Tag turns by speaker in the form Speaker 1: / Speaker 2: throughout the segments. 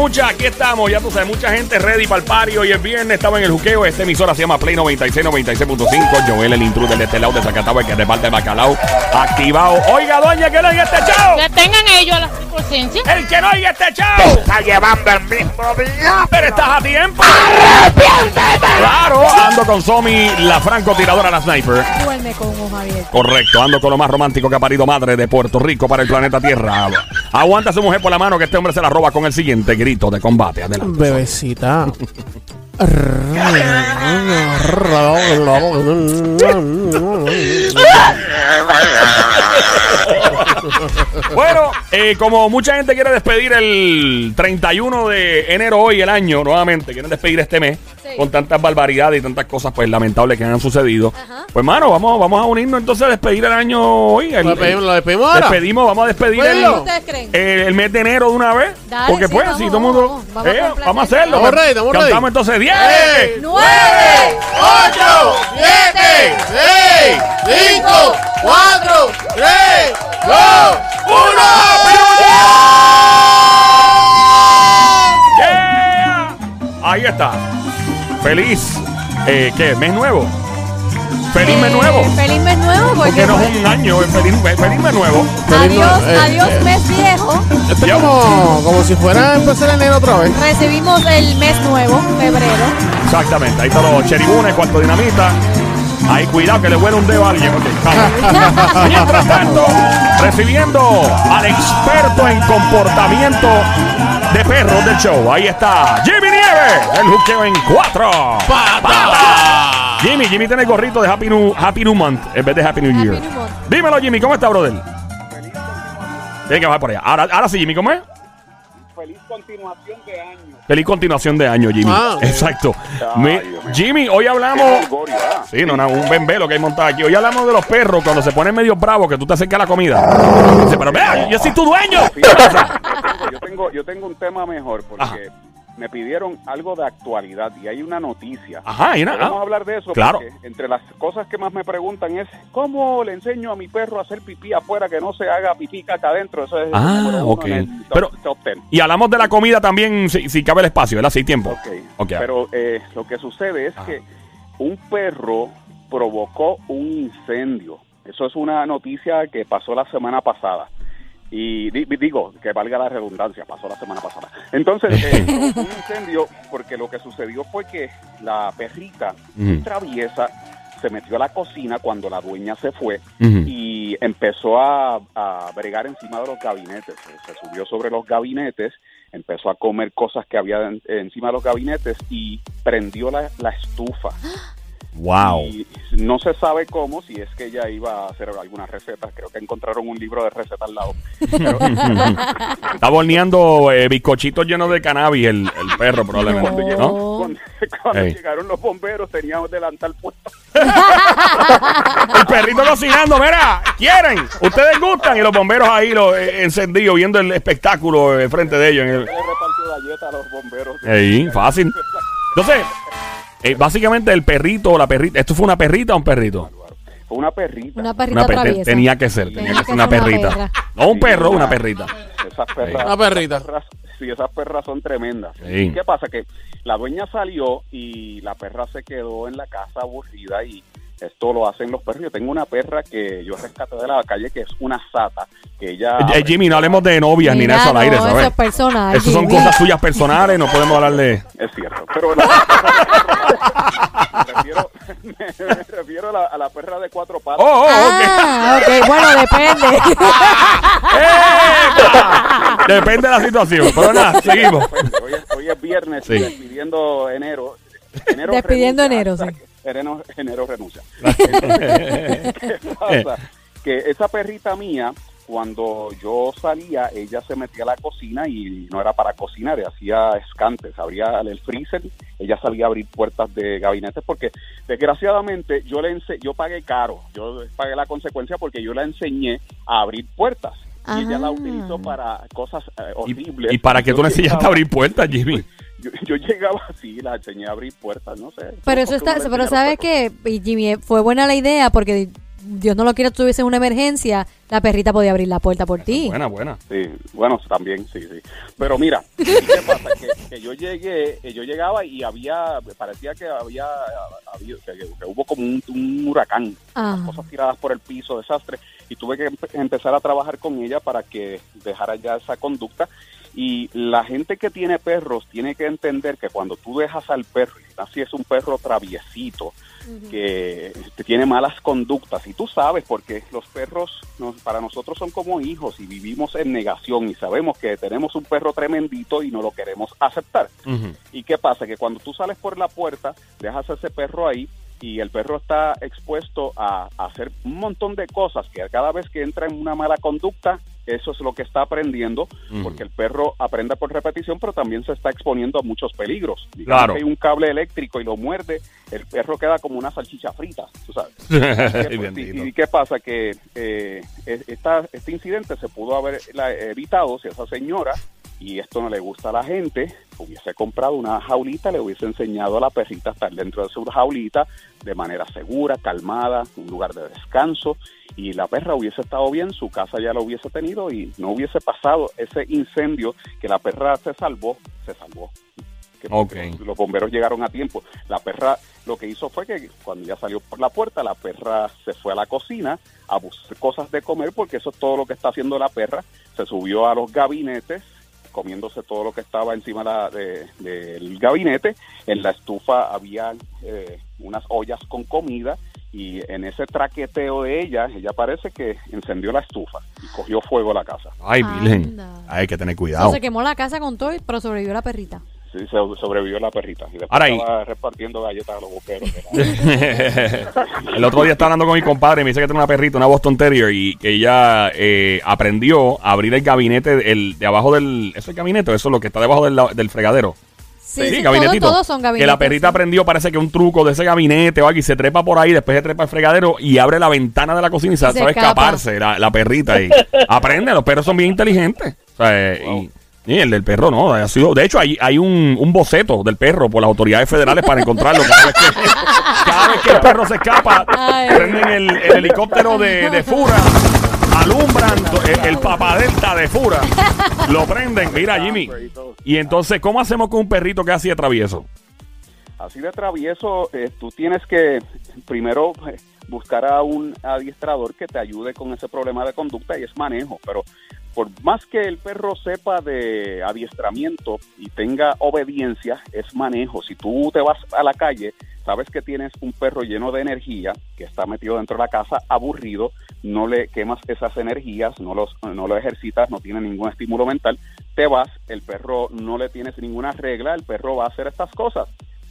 Speaker 1: mucha, aquí estamos, ya tú sabes, mucha gente ready para el party. Hoy es viernes, estaba en el juqueo. Esta emisora se llama Play 96, 96.5. Joel, el intruder de este lado de Zacatau, el que reparte el bacalao. Activado. Oiga, doña, que no oiga este show.
Speaker 2: Que tengan ellos la circunstancia.
Speaker 1: El que no oiga este show.
Speaker 3: está llevando el mismo día.
Speaker 1: Pero estás a tiempo. Claro, ando con Somi, la francotiradora, la sniper.
Speaker 4: Duerme con un ojo abierto.
Speaker 1: Correcto, ando con lo más romántico que ha parido madre de Puerto Rico para el planeta Tierra. Aguanta a su mujer por la mano que este hombre se la roba con el siguiente grito de combate. Adelante.
Speaker 5: Bebecita.
Speaker 1: Bueno, eh, como mucha gente quiere despedir el 31 de enero hoy, el año, nuevamente, quieren despedir este mes
Speaker 4: Sí.
Speaker 1: con tantas barbaridades y tantas cosas pues lamentables que han sucedido.
Speaker 4: Ajá.
Speaker 1: Pues mano, vamos, vamos a unirnos entonces a despedir el año hoy. El-
Speaker 5: ¿Lo despedimos, lo despedimos ahora?
Speaker 1: despedimos, vamos a despedir el,
Speaker 5: Despedilo.
Speaker 4: ¿Ustedes creen?
Speaker 1: el- el mes de enero de una vez.
Speaker 4: Dale,
Speaker 1: porque
Speaker 4: sí,
Speaker 1: pues,
Speaker 4: vamos,
Speaker 1: si todo el mundo.
Speaker 4: vamos, vamos a
Speaker 1: eh,
Speaker 4: complacer.
Speaker 1: vamos a hacerlo.
Speaker 5: Estamos ready, estamos ready.
Speaker 1: Cantamos entonces 10.
Speaker 4: ¡Nueve!
Speaker 5: 8, 7, 6, 5, 4, 3, 2, 1.
Speaker 1: Yeah. Ahí está. Feliz. Eh, ¿Qué? ¿Mes nuevo? Feliz mes
Speaker 4: Eh,
Speaker 1: nuevo.
Speaker 4: Feliz mes nuevo porque,
Speaker 1: Porque no es un año, es feliz, feliz mes nuevo.
Speaker 5: Feliz
Speaker 4: adiós,
Speaker 5: nue- eh,
Speaker 4: adiós
Speaker 5: eh.
Speaker 4: mes viejo.
Speaker 5: Esto es como, como si fuera a empezar enero otra vez.
Speaker 4: Recibimos el mes nuevo, febrero.
Speaker 1: Exactamente. Ahí están los cheribunes, cuarto dinamita. Ahí, cuidado que le huele un dedo a alguien. Ok, calma. Mientras tanto, recibiendo al experto en comportamiento de perros del show. Ahí está Jimmy Nieves, el juqueo en cuatro.
Speaker 5: ¡Pata!
Speaker 1: Jimmy, Jimmy tiene el gorrito de Happy New, Happy New Month en vez de Happy New
Speaker 4: Happy
Speaker 1: Year.
Speaker 4: New.
Speaker 1: Dímelo, Jimmy, ¿cómo está, brother? Tiene que bajar por allá. Ahora, ahora sí, Jimmy, ¿cómo es?
Speaker 3: Feliz continuación de año.
Speaker 1: Feliz continuación de año, Jimmy.
Speaker 5: Ah.
Speaker 1: Exacto.
Speaker 3: Ay,
Speaker 1: Mi-
Speaker 3: Dios mío.
Speaker 1: Jimmy, hoy hablamos. Sí, no, no, un bembelo que hay montado aquí. Hoy hablamos de los perros cuando se ponen medio bravos que tú te acercas a la comida. Dice, pero vea, yo soy tu dueño.
Speaker 3: Yo tengo, yo tengo un tema mejor porque me pidieron algo de actualidad y hay una noticia.
Speaker 1: Ajá, y una-
Speaker 3: Vamos a
Speaker 1: ah,
Speaker 3: hablar de eso
Speaker 1: claro.
Speaker 3: porque entre las cosas que más me preguntan es ¿cómo le enseño a mi perro a hacer pipí afuera que no se haga pipí caca adentro? Eso es
Speaker 1: Ah, ok.
Speaker 3: top,
Speaker 1: Pero-
Speaker 3: top.
Speaker 1: Y hablamos de la comida también, si, si cabe el espacio, ¿verdad? Si hay tiempo.
Speaker 3: Ok. Pero eh, lo que sucede es
Speaker 1: Ajá.
Speaker 3: que un perro provocó un incendio. Eso es una noticia que pasó la semana pasada. Y di- digo, que valga la redundancia, pasó la semana pasada. Entonces, eh, un incendio porque lo que sucedió fue que la perrita
Speaker 1: Ujú.
Speaker 3: traviesa se metió a la cocina cuando la dueña se fue y empezó a, a bregar encima de los gabinetes. Se, se subió sobre los gabinetes, empezó a comer cosas que había en- encima de los gabinetes y prendió la, la estufa.
Speaker 1: Wow.
Speaker 3: Y no se sabe cómo, si es que ella iba a hacer alguna receta. Creo que encontraron un libro de recetas al lado. Pero-
Speaker 1: Está borneando eh, bizcochitos llenos de cannabis el, el perro, probablemente.
Speaker 3: cuando,
Speaker 4: No.
Speaker 3: llegó- cuando- llegaron los bomberos teníamos delantal puesto.
Speaker 1: El perrito cocinando, mira, quieren, ustedes gustan y los bomberos ahí lo, eh, encendidos viendo el espectáculo eh, frente de ellos. En el,
Speaker 3: Le repartió galletas a los bomberos.
Speaker 1: Fácil. Entonces, eh, básicamente el perrito o la perrita, ¿esto fue una perrita o un perrito?
Speaker 3: Fue una perrita.
Speaker 4: Una perrita
Speaker 1: Una
Speaker 4: traviesa.
Speaker 1: tenía que ser, tenía, que ser una perrita.
Speaker 4: perra.
Speaker 1: No un
Speaker 3: Sí,
Speaker 1: perro,
Speaker 3: una-
Speaker 1: una perrita.
Speaker 3: Esas perras.
Speaker 5: Una perrita.
Speaker 3: esas perras- sí, esas perras son tremendas.
Speaker 1: Sí.
Speaker 3: ¿Qué pasa? Que la dueña salió y la perra se quedó en la casa aburrida y esto lo hacen los perros. Yo tengo una perra que yo rescaté de la calle que es una sata, que ella...
Speaker 1: Eh, eh, Jimmy, no hablemos de novias ni nada al aire,
Speaker 4: no,
Speaker 1: ¿sabes?
Speaker 4: eso es personal,
Speaker 1: Esas son
Speaker 4: Jimmy.
Speaker 1: cosas suyas personales, no podemos hablar de...
Speaker 3: Es cierto, pero la- me refiero, me refiero a, la, a la perra de cuatro patas.
Speaker 1: ¡Oh, oh, ok!
Speaker 4: Ah, ok, bueno, depende.
Speaker 1: Depende de la situación, pero nada, seguimos.
Speaker 3: Hoy es, hoy es viernes,
Speaker 1: Sí.
Speaker 3: despidiendo enero. enero
Speaker 4: Despidiendo enero, sí.
Speaker 3: Enero, enero renuncia. ¿Qué pasa? Que esa perrita mía, cuando yo salía, ella se metía a la cocina y no era para cocinar, hacía escantes, abría el freezer, ella salía a abrir puertas de gabinetes porque desgraciadamente yo le ense yo pagué caro, yo pagué la consecuencia porque yo la enseñé a abrir puertas. Y ella la
Speaker 4: Ah.
Speaker 3: utilizó para cosas eh,
Speaker 1: Y,
Speaker 3: horribles.
Speaker 1: y para que tú le enseñaste a abrir puertas, Jimmy.
Speaker 3: Yo, yo llegaba así, la enseñé a abrir puertas, no sé.
Speaker 4: Pero eso
Speaker 3: ¿Por qué
Speaker 4: está, pero sabes que, y Jimmy, fue buena la idea porque Dios no lo quiera tuviese una emergencia, La perrita podía abrir la puerta por ti.
Speaker 1: Buena, buena.
Speaker 3: Sí, bueno, también, sí, sí. Pero mira, ¿qué pasa? Que, que yo llegué, yo llegaba y había, parecía que había, había- que, que hubo como un, un huracán,
Speaker 4: Ajá.
Speaker 3: cosas tiradas por el piso, desastre, y tuve que empe- empezar a trabajar con ella para que dejara ya esa conducta. Y la gente que tiene perros tiene que entender que cuando tú dejas al perro, y así es un perro traviesito, que este, tiene malas conductas y tú sabes porque los perros nos- para nosotros son como hijos y vivimos en negación y sabemos que tenemos un perro tremendito y no lo queremos aceptar. ¿Y qué pasa? Que cuando tú sales por la puerta, dejas a ese perro ahí y el perro está expuesto a, a hacer un montón de cosas que cada vez que entra en una mala conducta, eso es lo que está aprendiendo, porque el perro aprende por repetición, pero también se está exponiendo a muchos peligros. Digamos
Speaker 1: Claro.
Speaker 3: que hay un cable eléctrico y lo muerde, el perro queda como una salchicha frita, tú sabes.
Speaker 1: Ay,
Speaker 3: ¿Y, qué pasa? Que eh, es- esta, este incidente se pudo haber evitado si esa señora, y esto no le gusta a la gente, hubiese comprado una jaulita, le hubiese enseñado a la perrita a estar dentro de su jaulita de manera segura, calmada, un lugar de descanso, y la perra hubiese estado bien, su casa ya lo hubiese tenido y no hubiese pasado ese incendio que la perra se salvó, se salvó. Que. Los bomberos llegaron a tiempo. La perra lo que hizo fue que cuando ya salió por la puerta, la perra se fue a la cocina a buscar cosas de comer porque eso es todo lo que está haciendo la perra. Se subió a los gabinetes comiéndose todo lo que estaba encima la- de- del gabinete. En la estufa había eh, unas ollas con comida y en ese traqueteo de ella, ella parece que encendió la estufa y cogió fuego la casa.
Speaker 1: Ay, Virgen. Hay que tener cuidado.
Speaker 4: se quemó la casa con todo, pero sobrevivió la perrita.
Speaker 3: Sí, se sobrevivió la perrita y después
Speaker 1: Ahora ahí-
Speaker 3: estaba repartiendo galletas a los boqueros.
Speaker 1: el otro día estaba hablando con mi compadre y me dice que tiene una perrita, una Boston Terrier, y que ella eh, aprendió a abrir el gabinete el, de abajo del... ¿Eso es gabinete? Eso es lo que está debajo del, del fregadero.
Speaker 4: Sí, sí,
Speaker 1: gabinetito.
Speaker 4: todos, todos son gabinetes.
Speaker 1: Que la perrita
Speaker 4: sí.
Speaker 1: aprendió, parece que un truco de ese gabinete o algo, y se trepa por ahí, después se trepa al fregadero y abre la ventana de la cocina y se,
Speaker 4: Se
Speaker 1: sabe
Speaker 4: escapa.
Speaker 1: escaparse la, la perrita. Y aprende, los perros son bien inteligentes. O sea, eh, y, y el del perro no, ha sido, de hecho hay, hay un, un boceto del perro por las autoridades federales para encontrarlo cada vez que, cada vez que el perro se escapa,
Speaker 4: Ay.
Speaker 1: prenden el, el helicóptero de, de Fura, alumbran el, el papadelta de Fura, lo prenden, mira Jimmy. Y entonces, ¿cómo hacemos con un perrito que es así de travieso?
Speaker 3: Así de travieso, eh, tú tienes que primero eh, buscar a un adiestrador que te ayude con ese problema de conducta y es manejo, pero por más que el perro sepa de adiestramiento y tenga obediencia, es manejo. Si tú te vas a la calle, sabes que tienes un perro lleno de energía, que está metido dentro de la casa, aburrido, no le quemas esas energías, no, los, no lo ejercitas, no tiene ningún estímulo mental, te vas, el perro no le tienes ninguna regla, el perro va a hacer estas cosas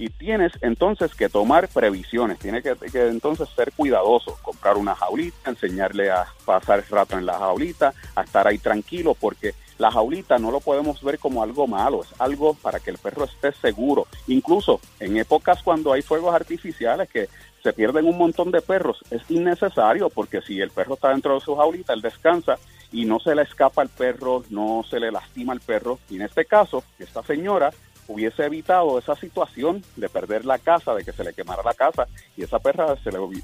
Speaker 3: y tienes entonces que tomar previsiones, tienes que, entonces ser cuidadoso, comprar una jaulita, enseñarle a pasar rato en la jaulita, a estar ahí tranquilo, porque la jaulita no lo podemos ver como algo malo, es algo para que el perro esté seguro. Incluso en épocas cuando hay fuegos artificiales que se pierden un montón de perros, es innecesario porque si el perro está dentro de su jaulita, él descansa y no se le escapa al perro, no se le lastima al perro. Y en este caso, esta señora hubiese evitado esa situación de perder la casa, de que se le quemara la casa y esa perra se le hubi-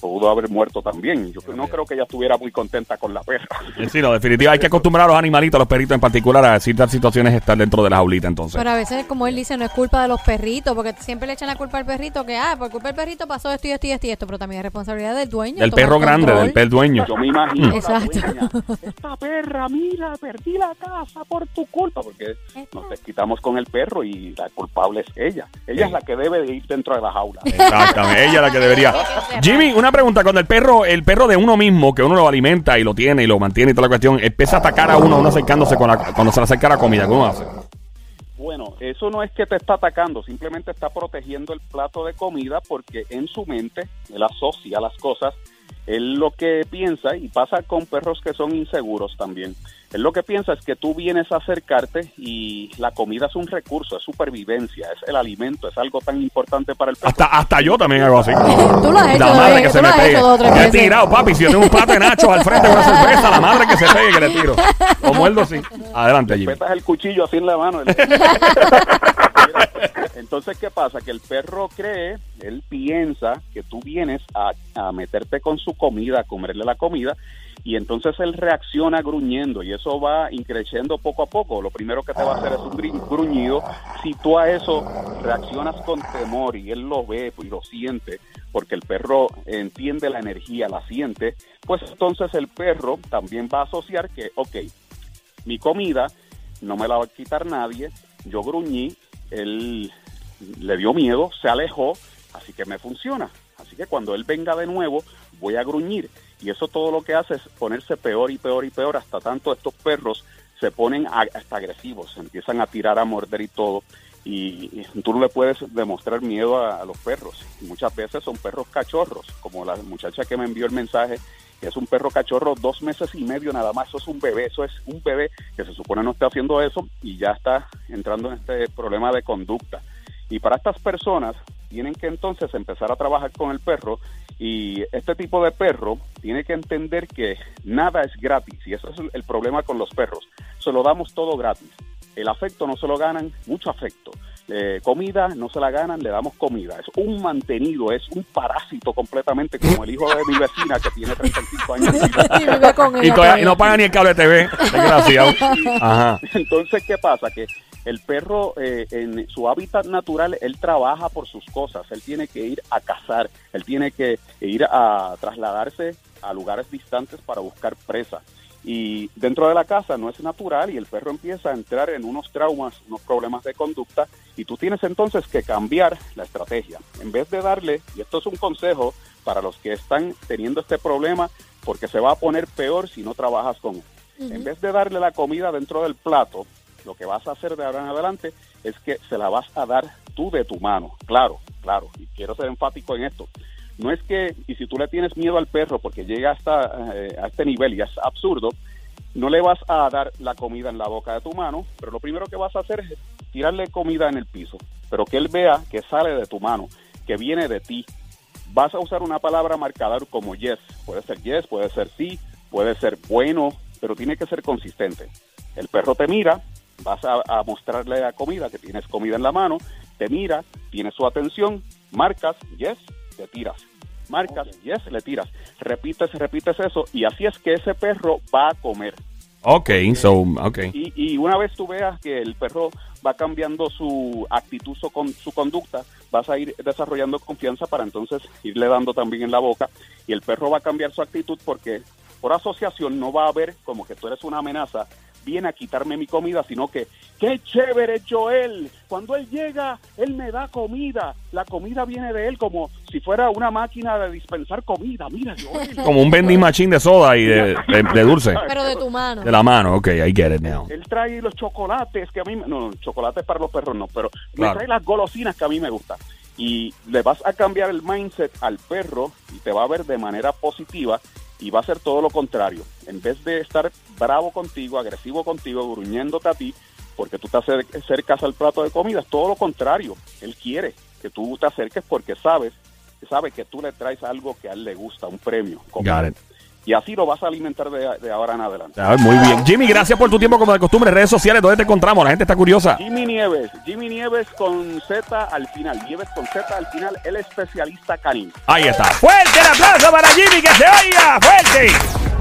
Speaker 3: pudo haber muerto también. Yo no creo que ella estuviera muy contenta con la perra.
Speaker 1: Eh, Sí, no, definitiva, hay que acostumbrar a los animalitos, a los perritos en particular, a ciertas situaciones estar dentro de la jaulita, entonces.
Speaker 4: Pero a veces, como él dice, no es culpa de los perritos, porque siempre le echan la culpa al perrito, que, ah, por culpa del perrito pasó esto y esto y esto y esto, pero también es responsabilidad del dueño.
Speaker 1: Del perro grande, del perro dueño.
Speaker 3: Yo me imagino la
Speaker 4: Exacto.
Speaker 3: dueña, esta perra, mira, perdí la casa por tu culpa, porque nos desquitamos con el perro y la culpable es ella. Ella es la que debe de ir dentro de la jaula.
Speaker 1: Exactamente, ella es la que debería. Jimmy, una pregunta, cuando el perro, el perro de uno mismo, que uno lo alimenta y lo tiene y lo mantiene y toda la cuestión, empieza a atacar a uno, uno acercándose con la, cuando se le acerca la comida, ¿cómo hace?
Speaker 3: Bueno, eso no es que te está atacando, simplemente está protegiendo el plato de comida porque en su mente él asocia las cosas. Él lo que piensa, y pasa con perros que son inseguros también, él lo que piensa es que tú vienes a acercarte y la comida es un recurso, es supervivencia, es el alimento, es algo tan importante para el perro.
Speaker 1: Hasta, hasta yo también hago así.
Speaker 4: Tú lo has hecho,
Speaker 1: La madre que se me pegue. he tirado, papi. Si yo tengo un plato de nachos al frente con una cerveza, la madre que se pegue que le tiro. O muerdo así. Adelante, Jimmy.
Speaker 3: Petas el cuchillo así en la mano. Entonces, ¿qué pasa? Que el perro cree, él piensa que tú vienes a, a meterte con su comida, a comerle la comida, y entonces él reacciona gruñendo y eso va increciendo poco a poco. Lo primero que te va a hacer es un gruñido. Si tú a eso reaccionas con temor y él lo ve y lo siente, porque el perro entiende la energía, la siente, pues entonces el perro también va a asociar que, ok, mi comida no me la va a quitar nadie, yo gruñí, él le dio miedo, se alejó, así que me funciona. Así que cuando él venga de nuevo, voy a gruñir. Y eso todo lo que hace es ponerse peor y peor y peor, hasta tanto estos perros se ponen hasta agresivos, empiezan a tirar, a morder y todo. Y, tú no le puedes demostrar miedo a, los perros. Muchas veces son perros cachorros, como la muchacha que me envió el mensaje, que es un perro cachorro dos meses y medio nada más, eso es un bebé, eso es un bebé que se supone no está haciendo eso y ya está entrando en este problema de conducta. Y para estas personas tienen que entonces empezar a trabajar con el perro y este tipo de perro tiene que entender que nada es gratis y eso es el problema con los perros. Se lo damos todo gratis. El afecto no se lo ganan, mucho afecto. Eh, comida no se la ganan, le damos comida. Es un mantenido, es un parásito completamente como el hijo de mi vecina que tiene 35 años.
Speaker 4: Y vive con
Speaker 1: Y, todavía- no paga ni el cable TV. Desgraciado. Ajá.
Speaker 3: Entonces, ¿qué pasa? Que el perro, eh, en su hábitat natural, él trabaja por sus cosas. Él tiene que ir a cazar, él tiene que ir a trasladarse a lugares distantes para buscar presa. Y dentro de la casa no es natural y el perro empieza a entrar en unos traumas, unos problemas de conducta y tú tienes entonces que cambiar la estrategia. En vez de darle, y esto es un consejo para los que están teniendo este problema, porque se va a poner peor si no trabajas con él. En vez de darle la comida dentro del plato, lo que vas a hacer de ahora en adelante es que se la vas a dar tú de tu mano. Claro, claro. Y quiero ser enfático en esto. No es que, y si tú le tienes miedo al perro porque llega hasta eh, a este nivel y es absurdo, no le vas a dar la comida en la boca de tu mano, pero lo primero que vas a hacer es tirarle comida en el piso, pero que él vea que sale de tu mano, que viene de ti. Vas a usar una palabra marcador como yes, puede ser yes, puede ser sí, puede ser bueno, pero tiene que ser consistente. El perro te mira, vas a, a mostrarle la comida, que tienes comida en la mano, te mira, tiene su atención, marcas, yes, te tiras. Marcas, yes, le tiras. Repites, repites eso y así es que ese perro va a comer.
Speaker 1: Ok, so, ok.
Speaker 3: Y, y una vez tú veas que el perro va cambiando su actitud, su, con, su conducta, vas a ir desarrollando confianza para entonces irle dando también en la boca y el perro va a cambiar su actitud porque por asociación no va a ver como que tú eres una amenaza, viene a quitarme mi comida, sino que, qué chévere Joel, cuando él llega, él me da comida, la comida viene de él como si fuera una máquina de dispensar comida, mira Joel.
Speaker 1: Como un vending machine de soda y de, de- de dulce.
Speaker 4: Pero de tu mano.
Speaker 1: De la mano, ok, I get it now.
Speaker 3: Él trae los chocolates que a mí, me- no, no, chocolates para los perros no, pero
Speaker 1: Claro.
Speaker 3: me trae las golosinas que a mí me gustan. Y le vas a cambiar el mindset al perro y te va a ver de manera positiva y va a ser todo lo contrario. En vez de estar bravo contigo, agresivo contigo, gruñéndote a ti, porque tú te acer- acercas al plato de comida, es todo lo contrario. Él quiere que tú te acerques porque sabes, sabe que tú le traes algo que a él le gusta, un premio. comida. Y así lo vas a alimentar de, de ahora en adelante.
Speaker 1: Muy bien. Jimmy, gracias por tu tiempo como de costumbre. Redes sociales, ¿dónde te encontramos? La gente está curiosa.
Speaker 3: Jimmy Nieves, Jimmy Nieves con Z al final, Nieves con Z al final, el especialista canino.
Speaker 1: Ahí está. Fuerte el aplauso para Jimmy, que se oiga. Fuerte.